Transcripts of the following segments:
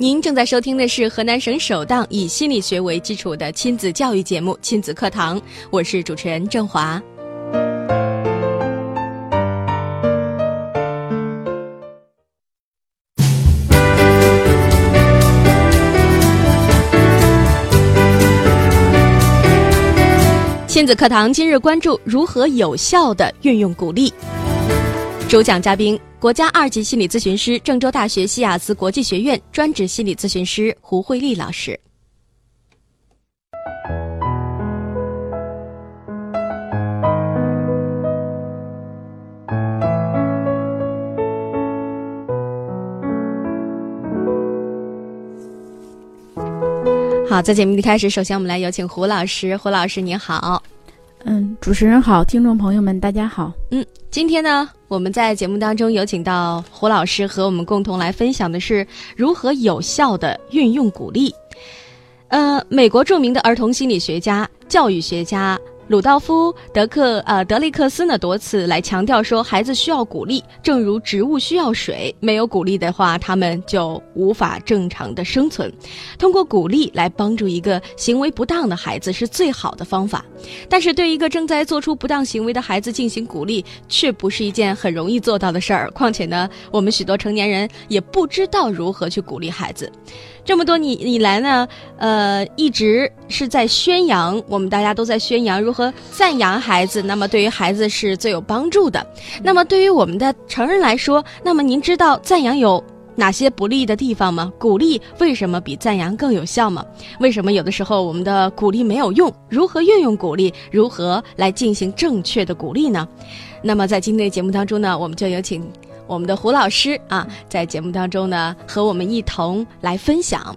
您正在收听的是河南省首档以心理学为基础的亲子教育节目《亲子课堂》，我是主持人郑华。亲子课堂今日关注如何有效的运用鼓励。主讲嘉宾：国家二级心理咨询师、郑州大学西雅斯国际学院专职心理咨询师胡慧丽老师。好，在节目一开始，首先我们来有请胡老师。胡老师，您好。嗯，主持人好，听众朋友们，大家好。嗯，今天呢，我们在节目当中有请到胡老师和我们共同来分享的是如何有效的运用鼓励。呃，美国著名的儿童心理学家、教育学家。鲁道夫·德克呃德雷克斯呢多次来强调说，孩子需要鼓励，正如植物需要水，没有鼓励的话，他们就无法正常的生存。通过鼓励来帮助一个行为不当的孩子是最好的方法，但是对一个正在做出不当行为的孩子进行鼓励，却不是一件很容易做到的事儿。况且呢，我们许多成年人也不知道如何去鼓励孩子。这么多年以来呢，呃，一直是在宣扬，我们大家都在宣扬如何和赞扬孩子。那么对于孩子是最有帮助的。那么对于我们的成人来说，那么您知道赞扬有哪些不利的地方吗？鼓励为什么比赞扬更有效吗？为什么有的时候我们的鼓励没有用？如何运用鼓励？如何来进行正确的鼓励呢？那么在今天的节目当中呢，我们就有请。我们的胡老师啊，在节目当中呢，和我们一同来分享。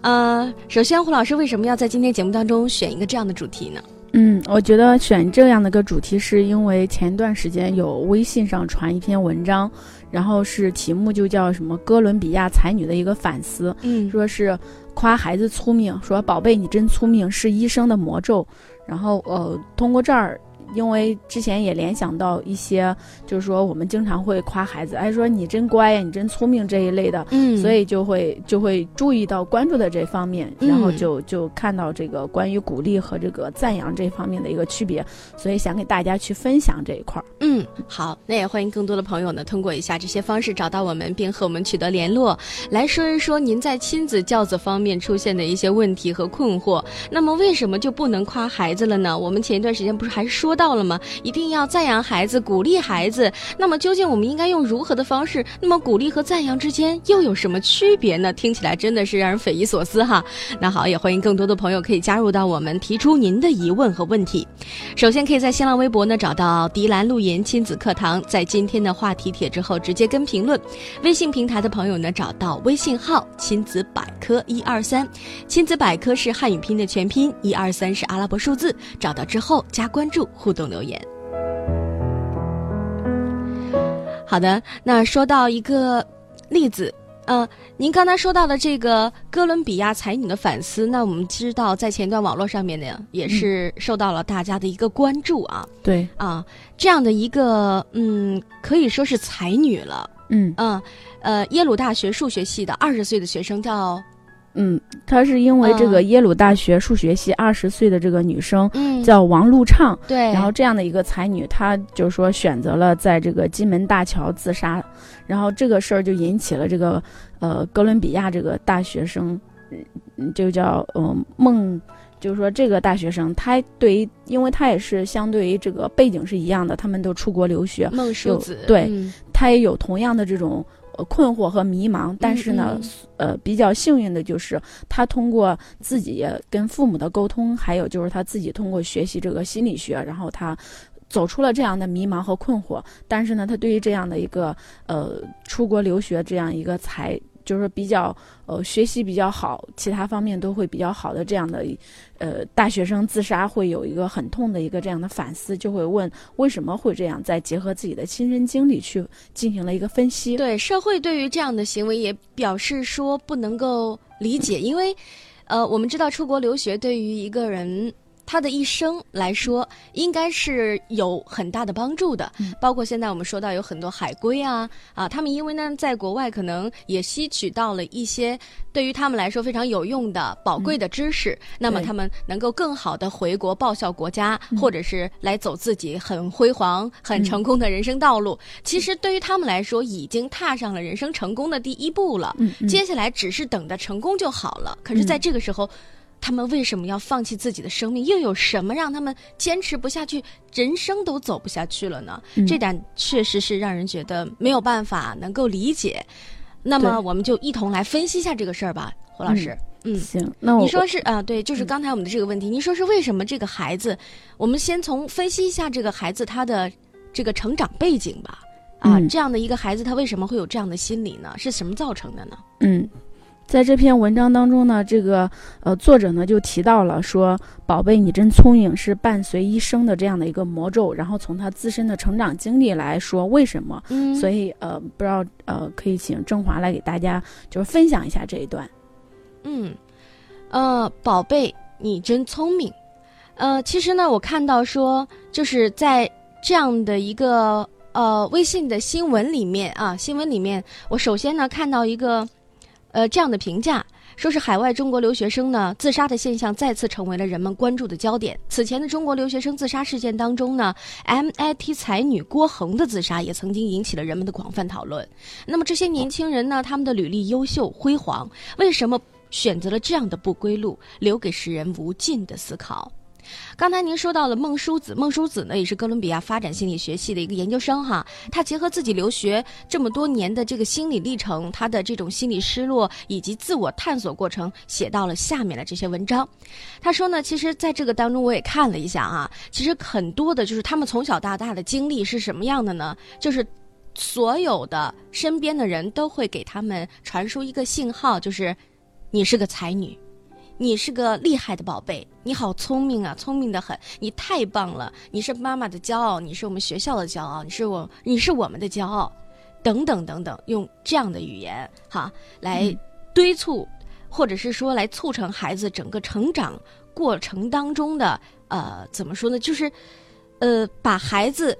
呃，首先，胡老师为什么要在今天节目当中选一个这样的主题呢？嗯，我觉得选这样的个主题，是因为前段时间有微信上传一篇文章，然后是题目就叫什么“哥伦比亚才女的一个反思”，嗯，说是夸孩子聪明，说宝贝你真聪明，是医生的魔咒。然后呃，通过这儿。因为之前也联想到一些，就是说我们经常会夸孩子，哎，说你真乖呀，你真聪明这一类的，嗯，所以就会就会注意到关注的这方面，然后就就看到这个关于鼓励和这个赞扬这方面的一个区别，所以想给大家去分享这一块儿。嗯，好，那也欢迎更多的朋友呢，通过以下这些方式找到我们，并和我们取得联络，来说一说您在亲子教子方面出现的一些问题和困惑。那么为什么就不能夸孩子了呢？我们前一段时间不是还说。到了吗？一定要赞扬孩子，鼓励孩子。那么究竟我们应该用如何的方式？那么鼓励和赞扬之间又有什么区别呢？听起来真的是让人匪夷所思哈。那好，也欢迎更多的朋友可以加入到我们，提出您的疑问和问题。首先可以在新浪微博呢找到迪兰露言亲子课堂，在今天的话题帖之后直接跟评论。微信平台的朋友呢找到微信号亲子百科一二三，亲子百科是汉语拼音的全拼，一二三是阿拉伯数字。找到之后加关注。互动留言。好的，那说到一个例子，呃，您刚才说到的这个哥伦比亚才女的反思，那我们知道在前段网络上面呢，也是受到了大家的一个关注啊。对啊，这样的一个嗯，可以说是才女了。嗯嗯，呃，耶鲁大学数学系的二十岁的学生叫。嗯，她是因为这个耶鲁大学数学系二十岁的这个女生，嗯，叫王璐畅，对，然后这样的一个才女，她就是说选择了在这个金门大桥自杀，然后这个事儿就引起了这个呃哥伦比亚这个大学生，嗯，就叫嗯孟，就是说这个大学生他对于，因为他也是相对于这个背景是一样的，他们都出国留学，孟叔子，对他也有同样的这种。困惑和迷茫，但是呢，呃，比较幸运的就是他通过自己跟父母的沟通，还有就是他自己通过学习这个心理学，然后他走出了这样的迷茫和困惑。但是呢，他对于这样的一个呃出国留学这样一个才。就是比较呃学习比较好，其他方面都会比较好的这样的呃大学生自杀，会有一个很痛的一个这样的反思，就会问为什么会这样，再结合自己的亲身经历去进行了一个分析。对社会对于这样的行为也表示说不能够理解，因为呃我们知道出国留学对于一个人。他的一生来说，应该是有很大的帮助的。包括现在我们说到有很多海归啊啊，他们因为呢在国外可能也吸取到了一些对于他们来说非常有用的宝贵的知识，那么他们能够更好的回国报效国家，或者是来走自己很辉煌、很成功的人生道路。其实对于他们来说，已经踏上了人生成功的第一步了。接下来只是等着成功就好了。可是，在这个时候。他们为什么要放弃自己的生命？又有什么让他们坚持不下去，人生都走不下去了呢？这点确实是让人觉得没有办法能够理解。那么，我们就一同来分析一下这个事儿吧，胡老师。嗯，行。那我你说是啊，对，就是刚才我们的这个问题，您说是为什么这个孩子？我们先从分析一下这个孩子他的这个成长背景吧。啊，这样的一个孩子，他为什么会有这样的心理呢？是什么造成的呢？嗯。在这篇文章当中呢，这个呃作者呢就提到了说：“宝贝，你真聪明，是伴随一生的这样的一个魔咒。”然后从他自身的成长经历来说，为什么？嗯，所以呃，不知道呃，可以请郑华来给大家就是分享一下这一段。嗯，呃，宝贝，你真聪明。呃，其实呢，我看到说就是在这样的一个呃微信的新闻里面啊，新闻里面，我首先呢看到一个。呃，这样的评价说是海外中国留学生呢自杀的现象再次成为了人们关注的焦点。此前的中国留学生自杀事件当中呢，MIT 才女郭恒的自杀也曾经引起了人们的广泛讨论。那么这些年轻人呢，他们的履历优秀辉煌，为什么选择了这样的不归路，留给世人无尽的思考。刚才您说到了孟叔子，孟叔子呢也是哥伦比亚发展心理学系的一个研究生哈。他结合自己留学这么多年的这个心理历程，他的这种心理失落以及自我探索过程，写到了下面的这些文章。他说呢，其实在这个当中我也看了一下啊，其实很多的就是他们从小到大的经历是什么样的呢？就是所有的身边的人都会给他们传输一个信号，就是你是个才女。你是个厉害的宝贝，你好聪明啊，聪明的很，你太棒了，你是妈妈的骄傲，你是我们学校的骄傲，你是我，你是我们的骄傲，等等等等，用这样的语言哈来堆促，或者是说来促成孩子整个成长过程当中的呃怎么说呢？就是呃把孩子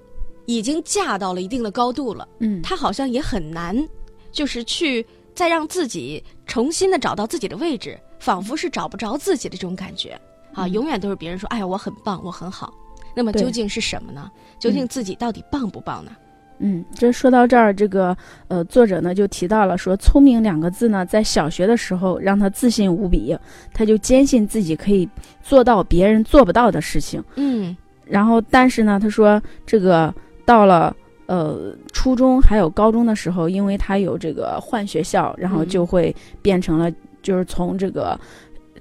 已经架到了一定的高度了，嗯，他好像也很难，就是去再让自己重新的找到自己的位置。仿佛是找不着自己的这种感觉，啊，永远都是别人说：“哎呀，我很棒，我很好。”那么究竟是什么呢？究竟自己到底棒不棒呢？嗯，这说到这儿，这个呃，作者呢就提到了说，聪明两个字呢，在小学的时候让他自信无比，他就坚信自己可以做到别人做不到的事情。嗯，然后但是呢，他说这个到了呃初中还有高中的时候，因为他有这个换学校，然后就会变成了。就是从这个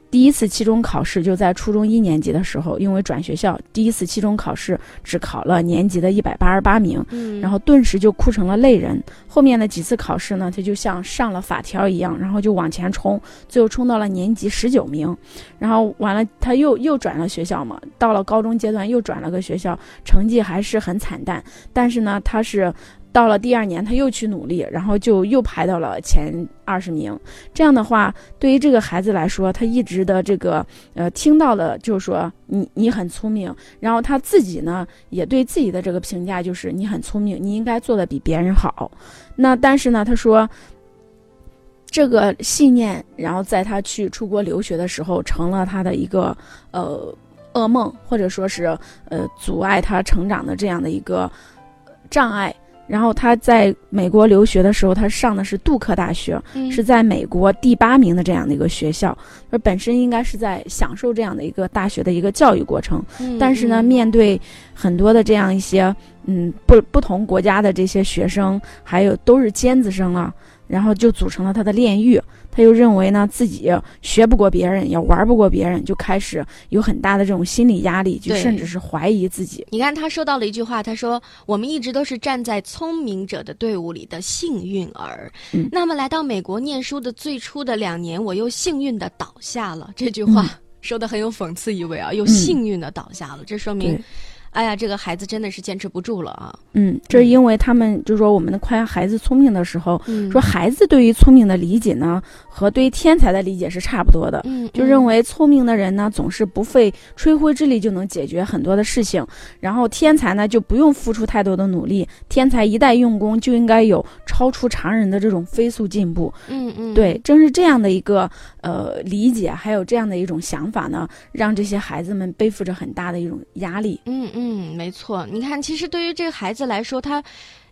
第一次期中考试，就在初中一年级的时候，因为转学校，第一次期中考试只考了年级的一百八十八名，嗯，然后顿时就哭成了泪人。后面的几次考试呢，他就像上了法条一样，然后就往前冲，最后冲到了年级十九名。然后完了，他又又转了学校嘛，到了高中阶段又转了个学校，成绩还是很惨淡。但是呢，他是。到了第二年，他又去努力，然后就又排到了前二十名。这样的话，对于这个孩子来说，他一直的这个呃听到的就是说你你很聪明，然后他自己呢也对自己的这个评价就是你很聪明，你应该做的比别人好。那但是呢，他说这个信念，然后在他去出国留学的时候，成了他的一个呃噩梦，或者说是呃阻碍他成长的这样的一个障碍。然后他在美国留学的时候，他上的是杜克大学，是在美国第八名的这样的一个学校，而本身应该是在享受这样的一个大学的一个教育过程。但是呢，面对很多的这样一些嗯不不同国家的这些学生，还有都是尖子生啊，然后就组成了他的炼狱。他又认为呢自己学不过别人，也玩不过别人，就开始有很大的这种心理压力，就甚至是怀疑自己。你看，他说到了一句话，他说：“我们一直都是站在聪明者的队伍里的幸运儿。嗯那么来到美国念书的最初的两年，我又幸运的倒下了。”这句话、说的很有讽刺意味啊，又幸运的倒下了，这说明对，哎呀，这个孩子真的是坚持不住了啊。嗯，这是因为他们就说我们夸孩子聪明的时候，嗯说孩子对于聪明的理解呢，和对于天才的理解是差不多的。嗯，就认为聪明的人呢，总是不费吹灰之力就能解决很多的事情，然后天才呢就不用付出太多的努力，天才一旦用功就应该有超出常人的这种飞速进步。嗯嗯，对，正是这样的一个呃理解，还有这样的一种想法呢，让这些孩子们背负着很大的一种压力。嗯嗯，没错。你看，其实对于这个孩子来说，他，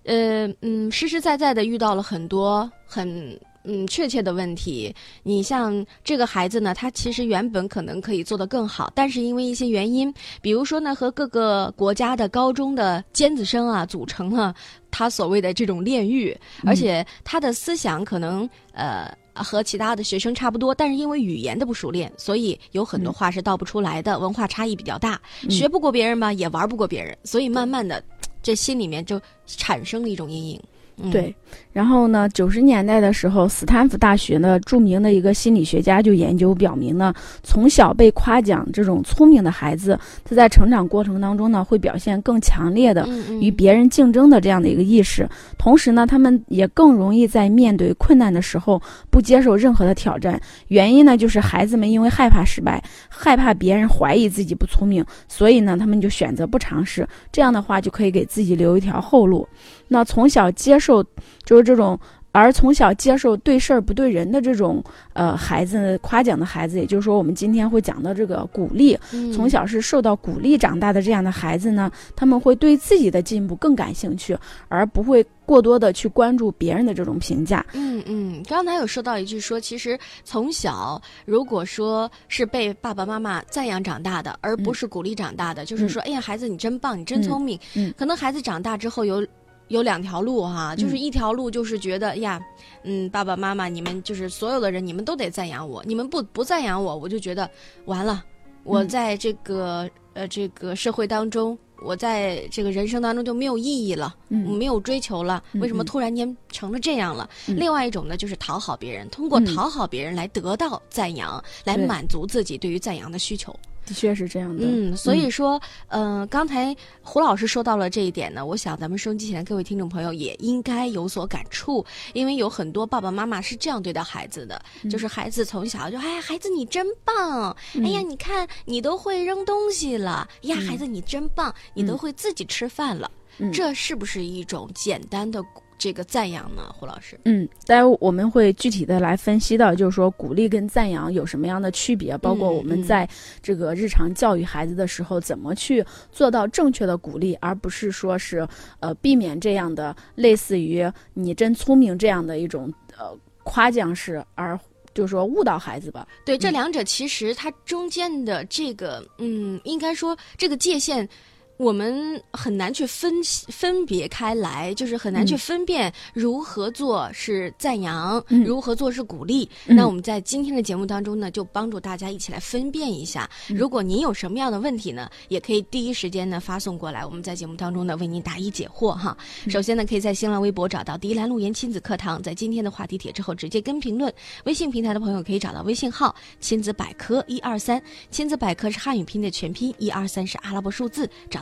呃嗯，实实在在的遇到了很多很嗯确切的问题。你像这个孩子呢，他其实原本可能可以做得更好，但是因为一些原因，比如说呢，和各个国家的高中的尖子生啊，组成了他所谓的这种炼狱，而且他的思想可能呃。和其他的学生差不多，但是因为语言的不熟练，所以有很多话是道不出来的，文化差异比较大，学不过别人嘛，也玩不过别人，所以慢慢的，这心里面就产生了一种阴影。嗯、对，然后呢，九十年代的时候，斯坦福大学呢著名的一个心理学家就研究表明呢，从小被夸奖这种聪明的孩子，他在成长过程当中呢，会表现更强烈的与别人竞争的这样的一个意识，同时呢，他们也更容易在面对困难的时候不接受任何的挑战。原因呢，就是孩子们因为害怕失败，害怕别人怀疑自己不聪明，所以呢，他们就选择不尝试。这样的话，就可以给自己留一条后路。那从小接受就是这种，而从小接受对事儿不对人的这种呃孩子夸奖的孩子，也就是说，我们今天会讲到这个鼓励，嗯从小是受到鼓励长大的这样的孩子呢，他们会对自己的进步更感兴趣，而不会过多的去关注别人的这种评价。嗯嗯，刚才有说到一句说，其实从小如果说是被爸爸妈妈赞扬长大的，而不是鼓励长大的，就是说，哎呀，孩子你真棒，你真聪明。嗯嗯可能孩子长大之后有。有两条路哈，就是嗯一条路就是觉得哎呀，嗯，爸爸妈妈你们就是所有的人，你们都得赞扬我，你们不不赞扬我，我就觉得完了，我嗯在这个、呃这个社会当中，我在这个人生当中就没有意义了。嗯没有追求了，嗯为什么嗯突然间成了这样了？嗯另外一种呢，就是讨好别人，通过嗯讨好别人来得到赞扬，来满足自己对于赞扬的需求。的确是这样的。嗯，所以说，嗯、刚才胡老师说到了这一点呢，我想咱们收音机前的各位听众朋友也应该有所感触，因为有很多爸爸妈妈是这样对待孩子的，嗯。就是孩子从小就，哎呀，孩子你真棒，哎呀，你看你都会扔东西了，呀，孩子你真棒，你都会自己吃饭了，嗯这是不是一种简单的这个赞扬呢？胡老师？嗯，待会我们会具体的来分析到，就是说鼓励跟赞扬有什么样的区别，包括嗯我们嗯在这个日常教育孩子的时候，怎么去做到正确的鼓励，而不是说是呃避免这样的类似于你真聪明这样的一种呃夸奖式，而就是说误导孩子吧。对，这嗯两者其实它中间的这个，嗯，应该说这个界限。我们很难去分析分别开来，就是很难去嗯分辨如何做是赞扬，嗯如何做是鼓励。嗯那我们在今天的节目当中呢，就帮助大家一起来分辨一下。嗯如果您有什么样的问题呢，也可以第一时间呢发送过来，我们在节目当中呢为您答疑解惑哈。嗯首先呢，可以在新浪微博找到“迪兰路言亲子课堂”，在今天的话题帖之后直接跟评论。微信平台的朋友可以找到微信号“亲子百科一二三”，亲子百科是汉语拼音的全拼，一二三是阿拉伯数字，找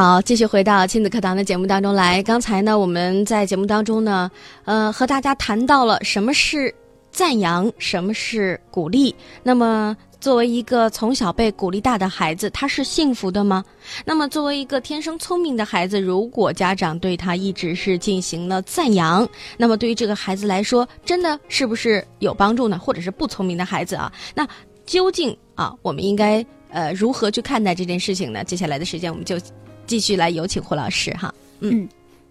好，继续回到亲子课堂的节目当中来。刚才呢，我们在节目当中呢，呃，和大家谈到了什么是赞扬，什么是鼓励。那么，作为一个从小被鼓励大的孩子，他是幸福的吗？那么，作为一个天生聪明的孩子，如果家长对他一直是进行了赞扬，那么对于这个孩子来说，真的是不是有帮助呢？或者是不聪明的孩子啊？那究竟啊，我们应该呃如何去看待这件事情呢？接下来的时间，我们就继续来有请胡老师哈。嗯。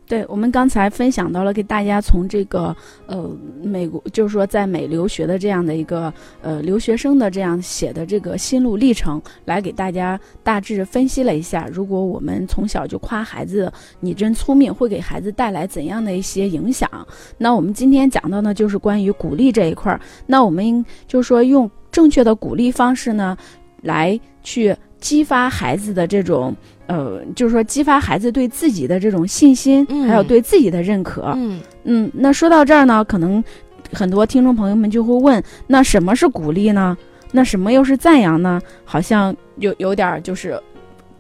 对我们刚才分享到了，给大家从这个呃美国，就是说在美留学的这样的一个呃留学生的这样写的这个心路历程，来给大家大致分析了一下，如果我们从小就夸孩子你真聪明，会给孩子带来怎样的一些影响？那我们今天讲到呢，就是关于鼓励这一块儿。那我们就是说用正确的鼓励方式呢，来去激发孩子的这种。呃，就是说激发孩子对自己的这种信心，还有对自己的认可。嗯嗯，那说到这儿呢，可能很多听众朋友们就会问：那什么是鼓励呢？那什么又是赞扬呢？好像有有点就是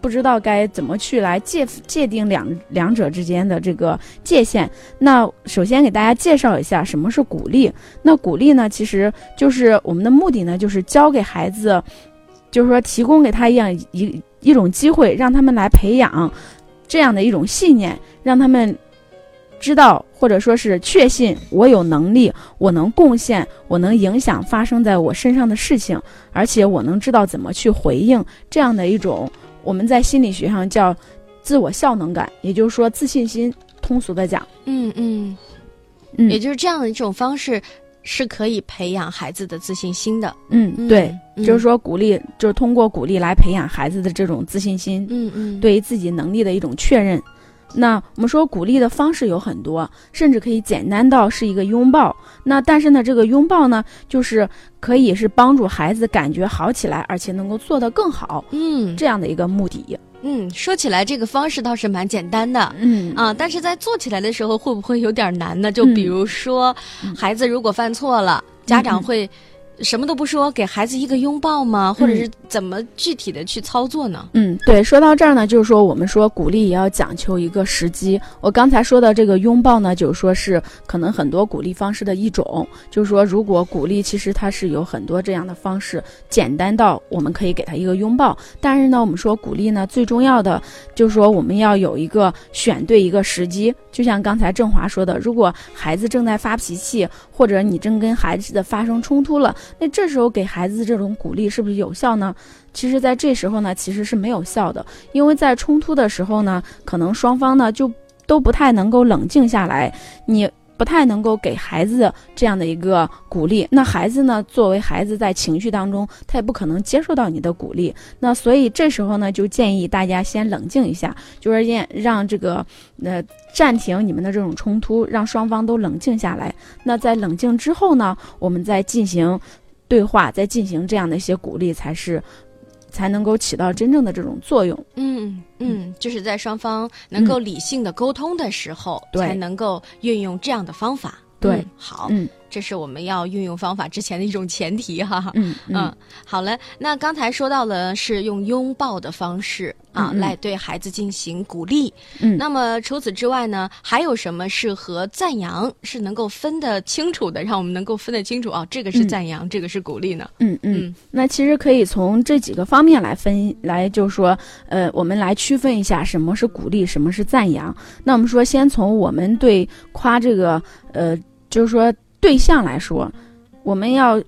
不知道该怎么去来界界定两两者之间的这个界限。那首先给大家介绍一下什么是鼓励。那鼓励呢，其实就是我们的目的呢，就是教给孩子，就是说提供给他一样一。一种机会，让他们来培养这样的一种信念，让他们知道或者说是确信我有能力，我能贡献，我能影响发生在我身上的事情，而且我能知道怎么去回应这样的一种我们在心理学上叫自我效能感，也就是说自信心。通俗的讲，嗯嗯嗯，也就是这样的一种方式。是可以培养孩子的自信心的。嗯，对，就是说鼓励，就是通过鼓励来培养孩子的这种自信心。嗯嗯，对于自己能力的一种确认。那我们说鼓励的方式有很多，甚至可以简单到是一个拥抱。那但是呢，这个拥抱呢，就是可以是帮助孩子感觉好起来，而且能够做得更好。嗯，这样的一个目的。嗯，说起来这个方式倒是蛮简单的，嗯啊，但是在做起来的时候会不会有点难呢？就比如说，孩子如果犯错了，家长会。什么都不说，给孩子一个拥抱吗？或者是怎么具体的去操作呢？嗯，对，说到这儿呢，就是说我们说鼓励也要讲求一个时机。我刚才说的这个拥抱呢，就是说是可能很多鼓励方式的一种。就是说，如果鼓励其实它是有很多这样的方式，简单到我们可以给他一个拥抱。但是呢，我们说鼓励呢，最重要的就是说我们要有一个选对一个时机。就像刚才郑华说的，如果孩子正在发脾气，或者你正跟孩子的发生冲突了。那这时候给孩子这种鼓励是不是有效呢？其实，在这时候呢，其实是没有效的，因为在冲突的时候呢，可能双方呢就都不太能够冷静下来，你。不太能够给孩子这样的一个鼓励，那孩子呢？作为孩子在情绪当中，他也不可能接受到你的鼓励。那所以这时候呢，就建议大家先冷静一下，就是让让这个呃暂停你们的这种冲突，让双方都冷静下来。那在冷静之后呢，我们再进行对话，再进行这样的一些鼓励，才是。才能够起到真正的这种作用。嗯嗯，就是在双方能够理性的沟通的时候，才能够运用这样的方法。对，好，嗯。这是我们要运用方法之前的一种前提哈，嗯嗯，好了，那刚才说到了是用拥抱的方式啊来对孩子进行鼓励，嗯，那么除此之外呢，还有什么是和赞扬是能够分得清楚的，让我们能够分得清楚啊？这个是赞扬，这个是鼓励呢？嗯嗯，那其实可以从这几个方面来分，来就是说，呃，我们来区分一下什么是鼓励，什么是赞扬。那我们说，先从我们对夸这个，呃，就是说。对象来说，我们要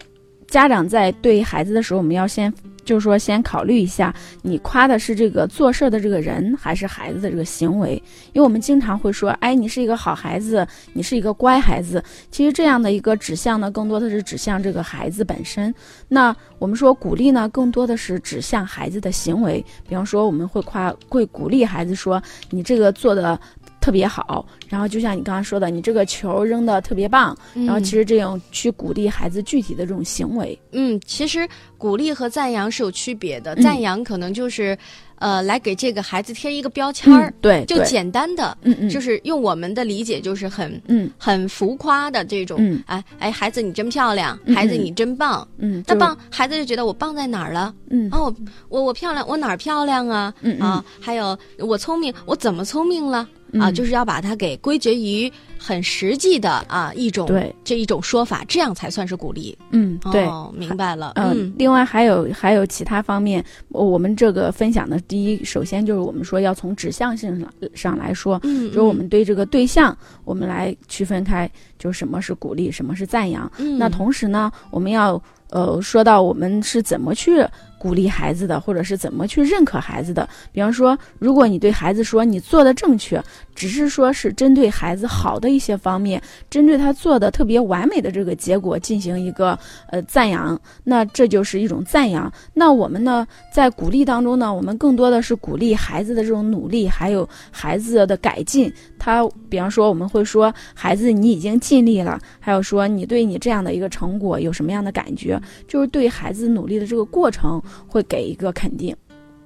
家长在对孩子的时候，我们要先就是说先考虑一下，你夸的是这个做事儿的这个人，还是孩子的这个行为？因为我们经常会说，哎，你是一个好孩子，你是一个乖孩子。其实这样的一个指向呢，更多的是指向这个孩子本身。那我们说鼓励呢，更多的是指向孩子的行为。比方说，我们会夸会鼓励孩子说，你这个做的。特别好，然后就像你刚刚说的，你这个球扔的特别棒，然后其实这种去鼓励孩子具体的这种行为，嗯，其实鼓励和赞扬是有区别的，赞扬可能就是。呃，来给这个孩子贴一个标签儿，对，就简单的，嗯嗯，就是用我们的理解，就是很，嗯，很浮夸的这种，嗯，哎哎，孩子你真漂亮，孩子你真棒，嗯，那棒，孩子就觉得我棒在哪儿了，嗯，哦，我我漂亮，我哪儿漂亮啊，嗯。啊，还有我聪明，我怎么聪明了，啊，嗯就是要把它给归结于很实际的啊一种对这一种说法，这样才算是鼓励。嗯，对。哦，明白了。嗯嗯，另外还有还有其他方面，我我们这个分享的第一，首先就是我们说要从指向性上上来说，嗯，就是我们对这个对象，我们来区分开，就是什么是鼓励，什么是赞扬。嗯，那同时呢，我们要呃说到我们是怎么去鼓励孩子的，或者是怎么去认可孩子的。比方说，如果你对孩子说你做的正确，只是说是针对孩子好的一些方面，针对他做的特别完美的这个结果进行一个呃赞扬，那这就是一种赞扬。那我们呢，在鼓励当中呢，我们更多的是鼓励孩子的这种努力，还有孩子的改进。他比方说，我们会说孩子你已经尽力了，还有说你对你这样的一个成果有什么样的感觉，就是对孩子努力的这个过程会给一个肯定，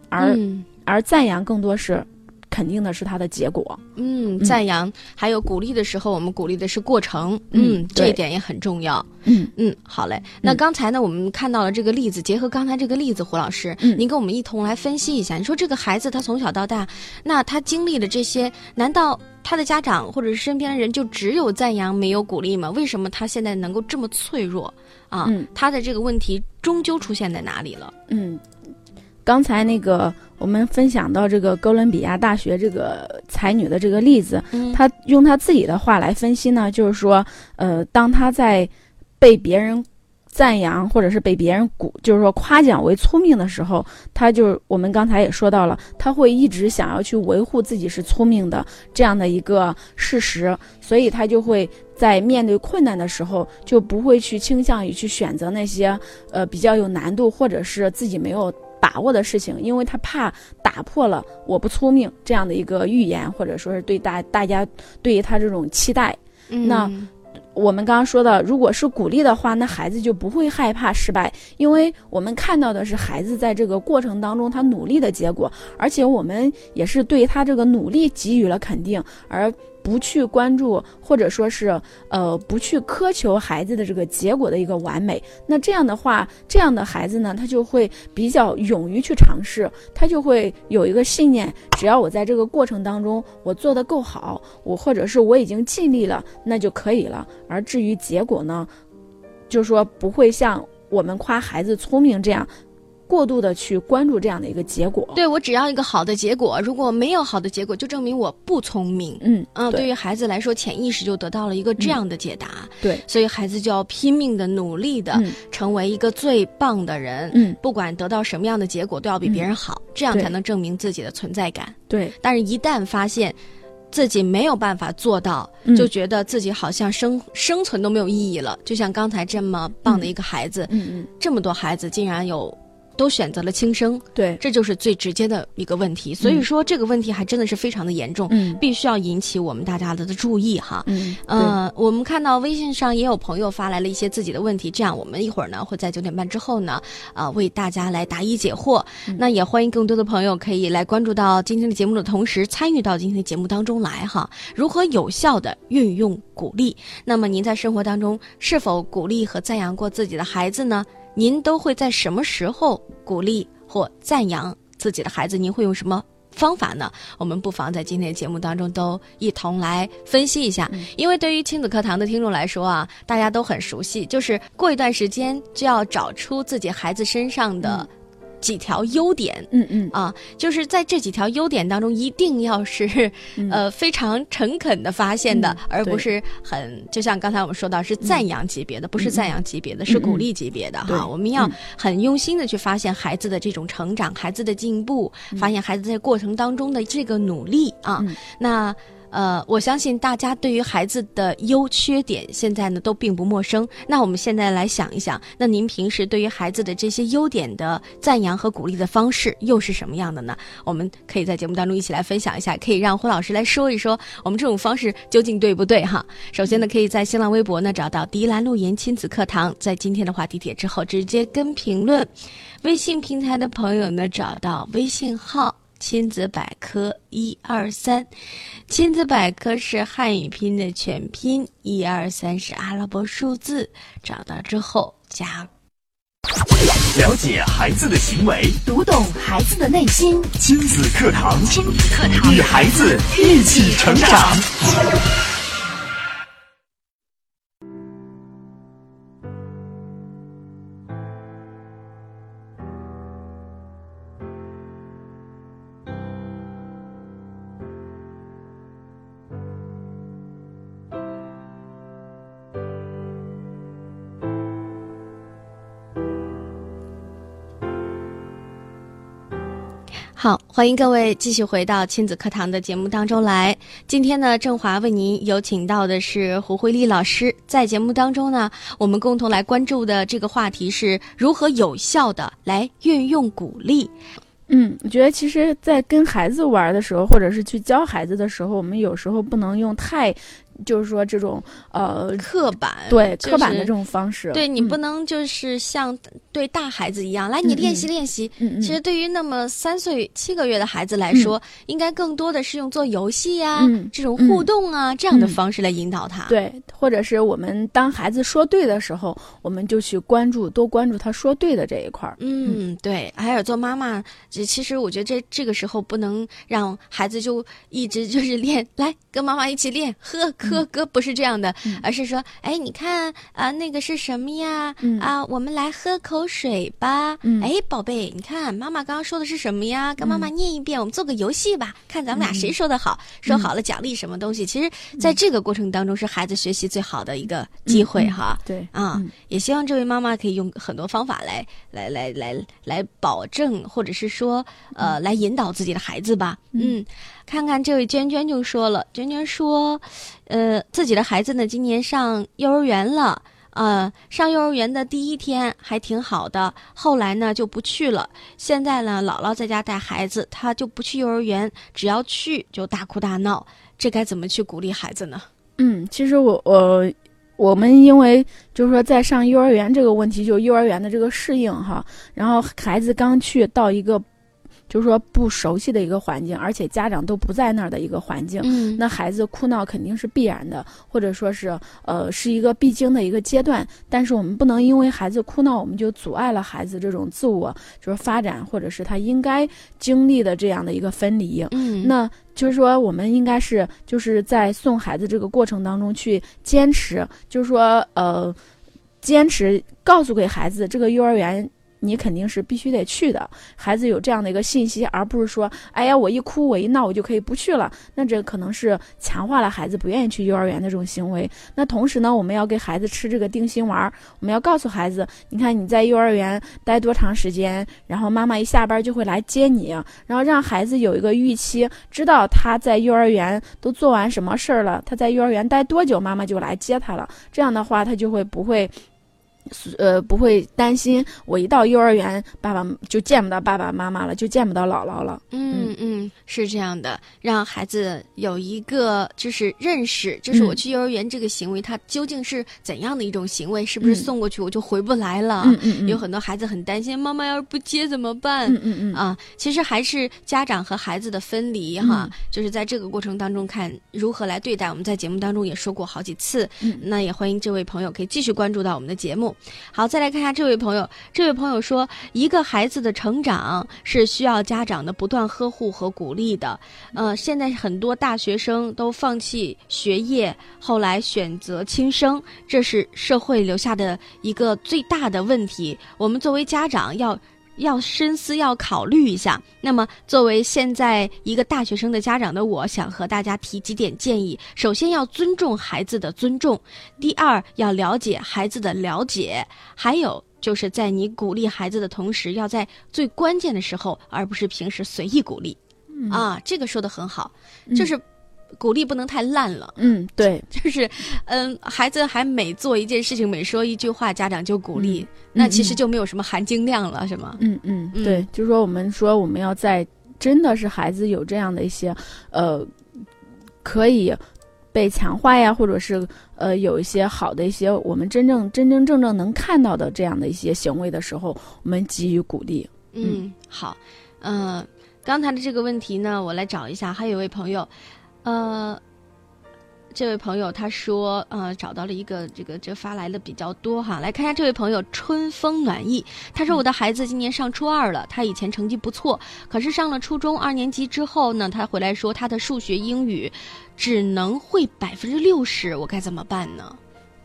而、嗯。而赞扬更多是肯定的是他的结果。嗯，赞扬还有鼓励的时候，我们鼓励的是过程。嗯嗯，这一点也很重要。嗯嗯，好嘞。那刚才呢，我们看到了这个例子，结合刚才这个例子，胡老师，嗯您跟我们一同来分析一下。你说这个孩子他从小到大，那他经历了这些，难道他的家长或者是身边的人就只有赞扬没有鼓励吗？为什么他现在能够这么脆弱啊？嗯他的这个问题终究出现在哪里了？嗯，刚才那个我们分享到这个哥伦比亚大学这个才女的这个例子，嗯用她自己的话来分析呢，就是说，呃，当她在被别人赞扬或者是被别人鼓，就是说夸奖为聪明的时候，她就是我们刚才也说到了，她会一直想要去维护自己是聪明的这样的一个事实，所以她就会在面对困难的时候，就不会去倾向于去选择那些呃比较有难度或者是自己没有。把握的事情，因为他怕打破了“我不聪明”这样的一个预言，或者说是对大大家对于他这种期待，那嗯我们刚刚说的，如果是鼓励的话，那孩子就不会害怕失败，因为我们看到的是孩子在这个过程当中他努力的结果，而且我们也是对他这个努力给予了肯定，而不去关注或者说是呃不去苛求孩子的这个结果的一个完美。那这样的话，这样的孩子呢，他就会比较勇于去尝试，他就会有一个信念，只要我在这个过程当中我做得够好，我或者是我已经尽力了，那就可以了。而至于结果呢，就说不会像我们夸孩子聪明这样，过度的去关注这样的一个结果。对我只要一个好的结果，如果没有好的结果，就证明我不聪明。嗯嗯，对对于孩子来说，潜意识就得到了一个这样的解答，对，所以孩子就要拼命的努力的嗯成为一个最棒的人，嗯，不管得到什么样的结果，都要比别人好，这样才能证明自己的存在感。对，但是，一旦发现自己没有办法做到，嗯就觉得自己好像生生存都没有意义了。就像刚才这么棒的一个孩子，嗯嗯，这么多孩子竟然有。都选择了轻生，对，这就是最直接的一个问题。所以说，这个问题还真的是非常的严重，嗯必须要引起我们大家的注意哈。嗯呃，我们看到微信上也有朋友发来了一些自己的问题，这样我们一会儿呢会在九点半之后呢，呃，为大家来答疑解惑。那也欢迎更多的朋友可以来关注到今天的节目的同时，参与到今天的节目当中来哈。如何有效的运用鼓励？那么您在生活当中是否鼓励和赞扬过自己的孩子呢？您都会在什么时候鼓励或赞扬自己的孩子？您会用什么方法呢？我们不妨在今天的节目当中都一同来分析一下。因为对于亲子课堂的听众来说啊，大家都很熟悉，就是过一段时间就要找出自己孩子身上的几条优点。嗯嗯啊，就是在这几条优点当中，一定要是，嗯呃，非常诚恳的发现的，嗯而不是很，就像刚才我们说到，是赞扬级别的，不是赞扬级别的，嗯是鼓励级别的哈。我们要嗯很用心的去发现孩子的这种成长，孩子的进步，嗯发现孩子在过程当中的这个努力啊。嗯那呃，我相信大家对于孩子的优缺点现在呢都并不陌生。那我们现在来想一想，那您平时对于孩子的这些优点的赞扬和鼓励的方式又是什么样的呢？我们可以在节目当中一起来分享一下，可以让胡老师来说一说我们这种方式究竟对不对哈。首先呢，可以在新浪微博呢找到迪兰路言亲子课堂，在今天的话题帖之后直接跟评论。微信平台的朋友呢，找到微信号。亲子百科一二三，亲子百科是汉语拼的全拼，一二三是阿拉伯数字。找到之后加了解孩子的行为，读懂孩子的内心。亲子课堂，亲子课堂，与孩子一起成长。好，欢迎各位继续回到亲子课堂的节目当中来。今天呢，郑华为您有请到的是胡慧丽老师。在节目当中呢，我们共同来关注的这个话题是如何有效的来运用鼓励。嗯，我觉得其实，在跟孩子玩的时候，或者是去教孩子的时候，我们有时候不能用太。就是说，这种呃刻板，对刻板的这种方式，对你不能就是像对大孩子一样，来你练习练习。其实对于那么三岁七个月的孩子来说，应该更多的是用做游戏呀，这种互动啊这样的方式来引导他。对，或者是我们当孩子说对的时候，我们就去关注，多关注他说对的这一块儿。嗯，对。还有做妈妈，其实我觉得这这个时候不能让孩子就一直就是练，来跟妈妈一起练，呵。哥哥不是这样的，而是说，哎，你看啊，那个是什么呀？啊，我们来喝口水吧。哎，宝贝，你看妈妈刚刚说的是什么呀？跟妈妈念一遍，我们做个游戏吧，看咱们俩谁说的好。说好了奖励什么东西？其实，在这个过程当中，是孩子学习最好的一个机会哈。对啊，也希望这位妈妈可以用很多方法来来来来来保证，或者是说，呃，来引导自己的孩子吧。嗯。看看这位娟娟就说了，娟娟说，呃，自己的孩子呢今年上幼儿园了，呃，上幼儿园的第一天还挺好的，后来呢就不去了。现在呢，姥姥在家带孩子，他就不去幼儿园，只要去就大哭大闹，这该怎么去鼓励孩子呢？嗯，其实我我我们因为就是说在上幼儿园这个问题，就幼儿园的这个适应哈，然后孩子刚去到一个。就是说不熟悉的一个环境，而且家长都不在那儿的一个环境，那孩子哭闹肯定是必然的，或者说是呃是一个必经的一个阶段。但是我们不能因为孩子哭闹，我们就阻碍了孩子这种自我就是发展，或者是他应该经历的这样的一个分离。嗯，那就是说我们应该是就是在送孩子这个过程当中去坚持，就是说呃坚持告诉给孩子这个幼儿园。你肯定是必须得去的，孩子有这样的一个信息，而不是说，哎呀，我一哭我一闹我就可以不去了，那这可能是强化了孩子不愿意去幼儿园的这种行为。那同时呢，我们要给孩子吃这个定心丸，我们要告诉孩子，你看你在幼儿园待多长时间，然后妈妈一下班就会来接你，然后让孩子有一个预期，知道他在幼儿园都做完什么事儿了，他在幼儿园待多久，妈妈就来接他了。这样的话，他就会不会。呃，不会担心我一到幼儿园，爸爸就见不到爸爸妈妈了，就见不到姥姥了。嗯嗯，是这样的，让孩子有一个就是认识，就是我去幼儿园这个行为，它究竟是怎样的一种行为？是不是送过去我就回不来了？嗯嗯有很多孩子很担心，妈妈要是不接怎么办？嗯嗯嗯啊，其实还是家长和孩子的分离哈，就是在这个过程当中看如何来对待。我们在节目当中也说过好几次，那也欢迎这位朋友可以继续关注到我们的节目。好，再来看一下这位朋友。这位朋友说，一个孩子的成长是需要家长的不断呵护和鼓励的。呃，现在很多大学生都放弃学业，后来选择轻生，这是社会留下的一个最大的问题。我们作为家长要。要深思，要考虑一下。那么，作为现在一个大学生的家长的，我想和大家提几点建议：首先，要尊重孩子的尊重；第二，要了解孩子的了解；还有就是在你鼓励孩子的同时，要在最关键的时候，而不是平时随意鼓励。啊，这个说的很好，就是。鼓励不能太烂了。嗯，对，就是，嗯，孩子还每做一件事情，每说一句话，家长就鼓励，那其实就没有什么含金量了，是吗？嗯嗯，对，就是说我们说我们要在真的是孩子有这样的一些，呃，可以被强化呀，或者是呃有一些好的一些我们真正真真正正能看到的这样的一些行为的时候，我们给予鼓励。嗯，好，嗯，刚才的这个问题呢，我来找一下，还有一位朋友。呃，这位朋友他说，呃，找到了一个这个这发来的比较多哈，来看一下这位朋友春风暖意，他说我的孩子今年上初二了，他以前成绩不错，可是上了初中二年级之后呢，他回来说他的数学英语只能会百分之六十，我该怎么办呢？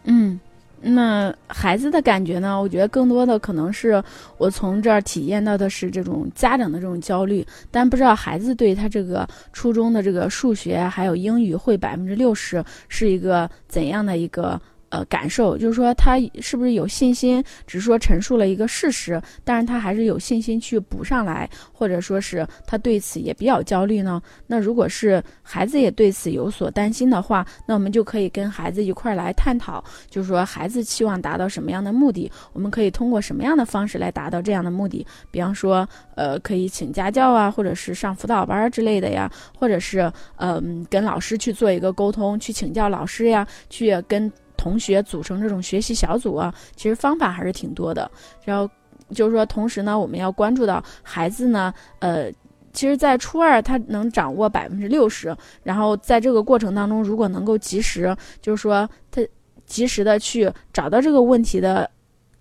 嗯。那孩子的感觉呢？我觉得更多的可能是我从这儿体验到的是这种家长的这种焦虑，但不知道孩子对他这个初中的这个数学还有英语会百分之六十是一个怎样的一个。呃，感受就是说他是不是有信心？只是说陈述了一个事实，但是他还是有信心去补上来，或者说是他对此也比较焦虑呢？那如果是孩子也对此有所担心的话，那我们就可以跟孩子一块儿来探讨，就是说孩子期望达到什么样的目的，我们可以通过什么样的方式来达到这样的目的？比方说，呃，可以请家教啊，或者是上辅导班之类的呀，或者是嗯，跟老师去做一个沟通，去请教老师呀，去跟。同学组成这种学习小组啊，其实方法还是挺多的。然后就是说，同时呢，我们要关注到孩子呢，呃，其实，在初二他能掌握百分之六十，然后在这个过程当中，如果能够及时，就是说他及时的去找到这个问题的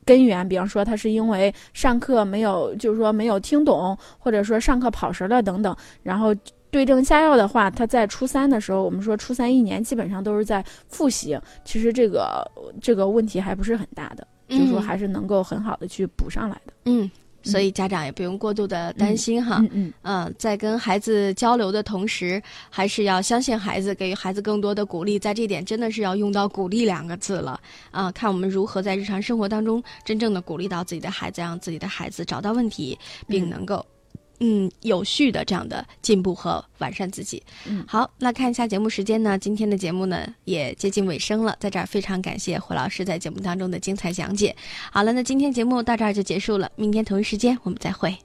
根源，比方说他是因为上课没有，就是说没有听懂，或者说上课跑神了等等，然后。对症下药的话，他在初三的时候，我们说初三一年基本上都是在复习，其实这个这个问题还不是很大的，就是说还是能够很好的去补上来的。嗯，所以家长也不用过度的担心哈。嗯嗯，在跟孩子交流的同时，还是要相信孩子，给予孩子更多的鼓励。在这点真的是要用到“鼓励”两个字了啊！看我们如何在日常生活当中真正的鼓励到自己的孩子，让自己的孩子找到问题，并能够。嗯，有序的这样的进步和完善自己。嗯，好，那看一下节目时间呢？今天的节目呢也接近尾声了，在这儿非常感谢胡老师在节目当中的精彩讲解。好了，那今天节目到这儿就结束了，明天同一时间我们再会。